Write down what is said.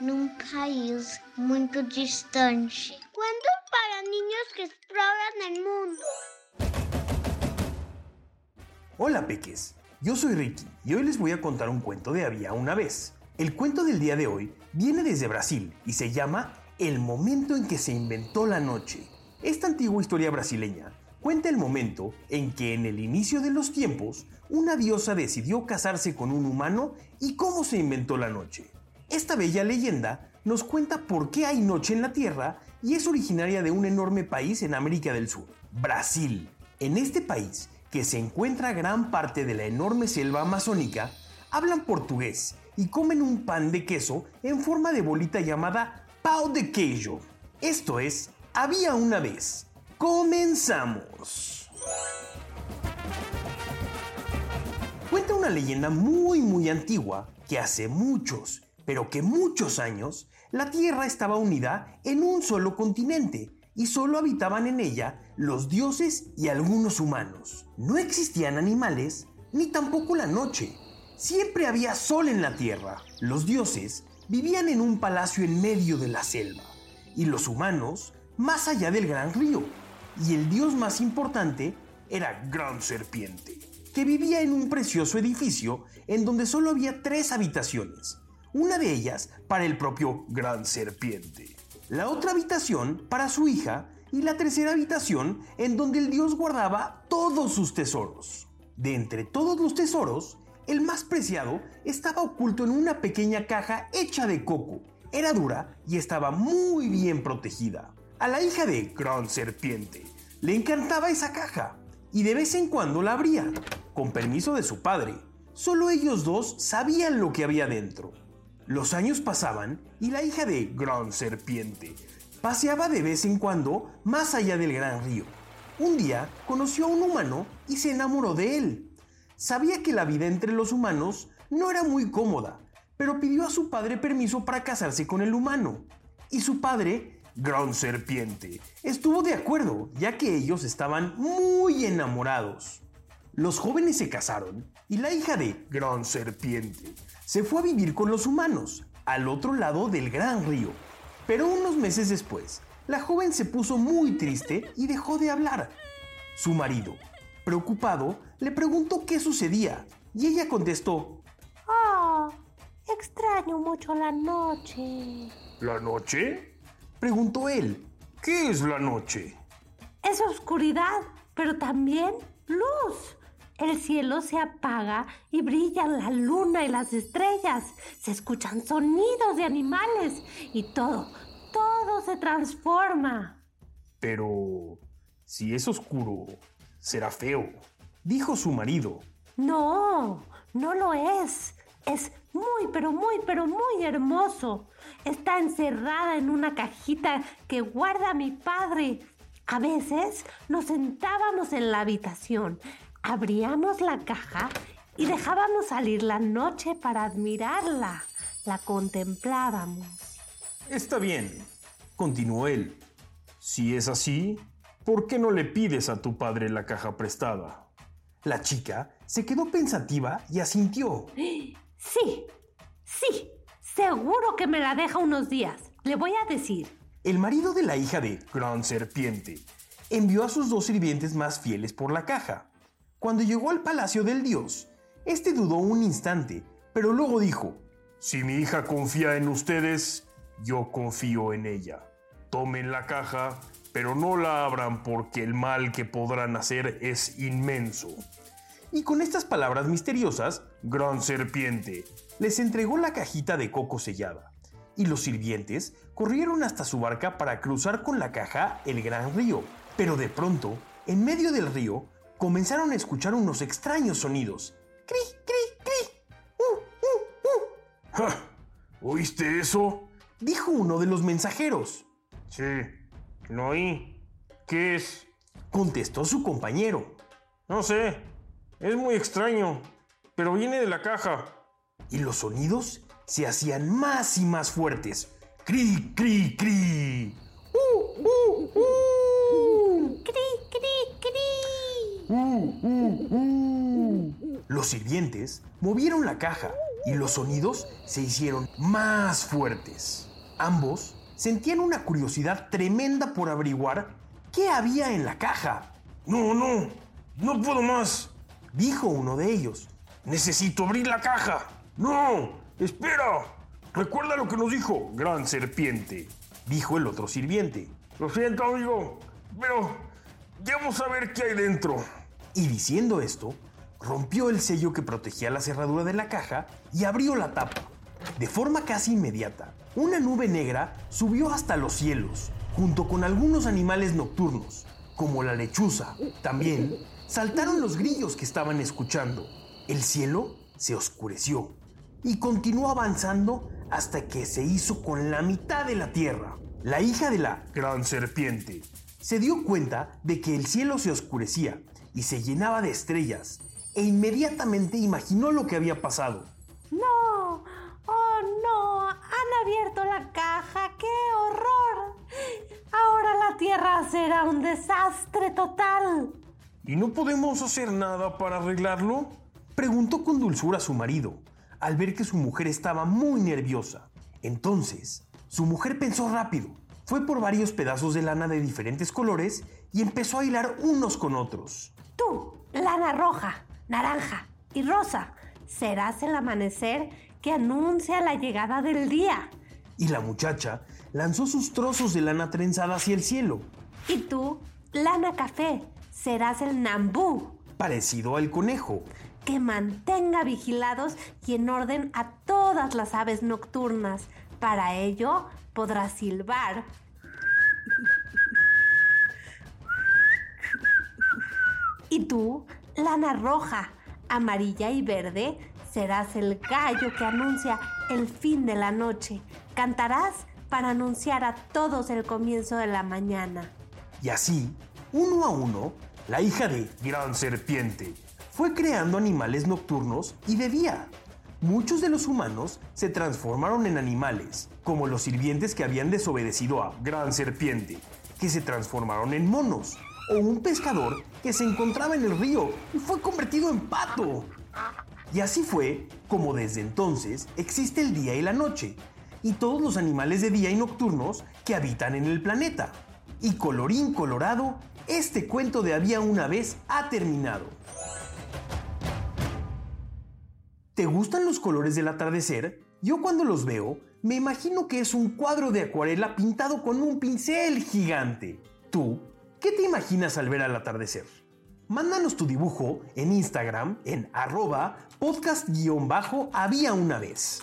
num país muito distante. Cuentos para niños que exploran el mundo. Hola peques, yo soy Ricky y hoy les voy a contar un cuento de Había una vez. El cuento del día de hoy viene desde Brasil y se llama El momento en que se inventó la noche. Esta antigua historia brasileña cuenta el momento en que en el inicio de los tiempos una diosa decidió casarse con un humano y cómo se inventó la noche. Esta bella leyenda nos cuenta por qué hay noche en la Tierra y es originaria de un enorme país en América del Sur, Brasil. En este país, que se encuentra gran parte de la enorme selva amazónica, hablan portugués y comen un pan de queso en forma de bolita llamada pau de queijo. Esto es, había una vez. Comenzamos. Cuenta una leyenda muy muy antigua que hace muchos, pero que muchos años, la Tierra estaba unida en un solo continente y solo habitaban en ella los dioses y algunos humanos. No existían animales ni tampoco la noche. Siempre había sol en la Tierra. Los dioses vivían en un palacio en medio de la selva y los humanos más allá del gran río. Y el dios más importante era Gran Serpiente, que vivía en un precioso edificio en donde solo había tres habitaciones, una de ellas para el propio Gran Serpiente, la otra habitación para su hija y la tercera habitación en donde el dios guardaba todos sus tesoros. De entre todos los tesoros, el más preciado estaba oculto en una pequeña caja hecha de coco. Era dura y estaba muy bien protegida. A la hija de Gran Serpiente le encantaba esa caja y de vez en cuando la abría, con permiso de su padre. Solo ellos dos sabían lo que había dentro. Los años pasaban y la hija de Gran Serpiente paseaba de vez en cuando más allá del gran río. Un día conoció a un humano y se enamoró de él. Sabía que la vida entre los humanos no era muy cómoda, pero pidió a su padre permiso para casarse con el humano. Y su padre, Gran Serpiente, estuvo de acuerdo, ya que ellos estaban muy enamorados. Los jóvenes se casaron y la hija de Gran Serpiente se fue a vivir con los humanos, al otro lado del gran río. Pero unos meses después, la joven se puso muy triste y dejó de hablar. Su marido, preocupado, le preguntó qué sucedía y ella contestó, Oh, extraño mucho la noche. ¿La noche? Preguntó él, ¿qué es la noche? Es oscuridad, pero también luz. El cielo se apaga y brillan la luna y las estrellas. Se escuchan sonidos de animales y todo, todo se transforma. Pero, si es oscuro, será feo, dijo su marido. No, no lo es. Es muy, pero muy, pero muy hermoso. Está encerrada en una cajita que guarda mi padre. A veces nos sentábamos en la habitación, abríamos la caja y dejábamos salir la noche para admirarla. La contemplábamos. Está bien, continuó él. Si es así, ¿por qué no le pides a tu padre la caja prestada? La chica se quedó pensativa y asintió. Sí, sí, seguro que me la deja unos días. Le voy a decir. El marido de la hija de Gran Serpiente envió a sus dos sirvientes más fieles por la caja. Cuando llegó al palacio del dios, este dudó un instante, pero luego dijo, Si mi hija confía en ustedes, yo confío en ella. Tomen la caja, pero no la abran porque el mal que podrán hacer es inmenso. Y con estas palabras misteriosas, gran serpiente. Les entregó la cajita de coco sellada, y los sirvientes corrieron hasta su barca para cruzar con la caja el gran río. Pero de pronto, en medio del río, comenzaron a escuchar unos extraños sonidos. ¡Cri, cri, cri! ¡Uh, uh, uh! ¿Oíste eso? Dijo uno de los mensajeros. Sí, lo oí. ¿Qué es? Contestó su compañero. No sé, es muy extraño, pero viene de la caja. Y los sonidos se hacían más y más fuertes. ¡Cri, cri, cri! ¡Uh, uh, uh! ¡Cri, cri, cri! ¡Uh, uh, uh! Los sirvientes movieron la caja y los sonidos se hicieron más fuertes. Ambos sentían una curiosidad tremenda por averiguar qué había en la caja. No, no, no puedo más, dijo uno de ellos. Necesito abrir la caja. No, espera. Recuerda lo que nos dijo, gran serpiente, dijo el otro sirviente. Lo siento, amigo, pero vamos a ver qué hay dentro. Y diciendo esto, rompió el sello que protegía la cerradura de la caja y abrió la tapa. De forma casi inmediata, una nube negra subió hasta los cielos, junto con algunos animales nocturnos, como la lechuza. También saltaron los grillos que estaban escuchando. El cielo se oscureció y continuó avanzando hasta que se hizo con la mitad de la tierra. La hija de la gran serpiente se dio cuenta de que el cielo se oscurecía y se llenaba de estrellas e inmediatamente imaginó lo que había pasado. No, oh no, han abierto la caja, qué horror. Ahora la tierra será un desastre total. ¿Y no podemos hacer nada para arreglarlo? Preguntó con dulzura a su marido, al ver que su mujer estaba muy nerviosa. Entonces, su mujer pensó rápido, fue por varios pedazos de lana de diferentes colores y empezó a hilar unos con otros. Tú, lana roja, naranja y rosa, serás el amanecer que anuncia la llegada del día. Y la muchacha lanzó sus trozos de lana trenzada hacia el cielo. Y tú, lana café, serás el nambú, Parecido al conejo. que mantenga vigilados y en orden a todas las aves nocturnas. Para ello podrás silbar. Y tú, lana roja, amarilla y verde, serás el gallo que anuncia el fin de la noche. Cantarás para anunciar a todos el comienzo de la mañana. Y así, uno a uno, la hija de Gran Serpiente fue creando animales nocturnos y de día. Muchos de los humanos se transformaron en animales, como los sirvientes que habían desobedecido a Gran Serpiente, que se transformaron en monos, o un pescador que se encontraba en el río y fue convertido en pato. Y así fue como desde entonces existe el día y la noche, y todos los animales de día y nocturnos que habitan en el planeta. Y colorín colorado, este cuento de había una vez ha terminado. ¿Te gustan los colores del atardecer? Yo cuando los veo, me imagino que es un cuadro de acuarela pintado con un pincel gigante. ¿Tú? ¿Qué te imaginas al ver al atardecer? Mándanos tu dibujo en Instagram en arroba podcast-había una vez.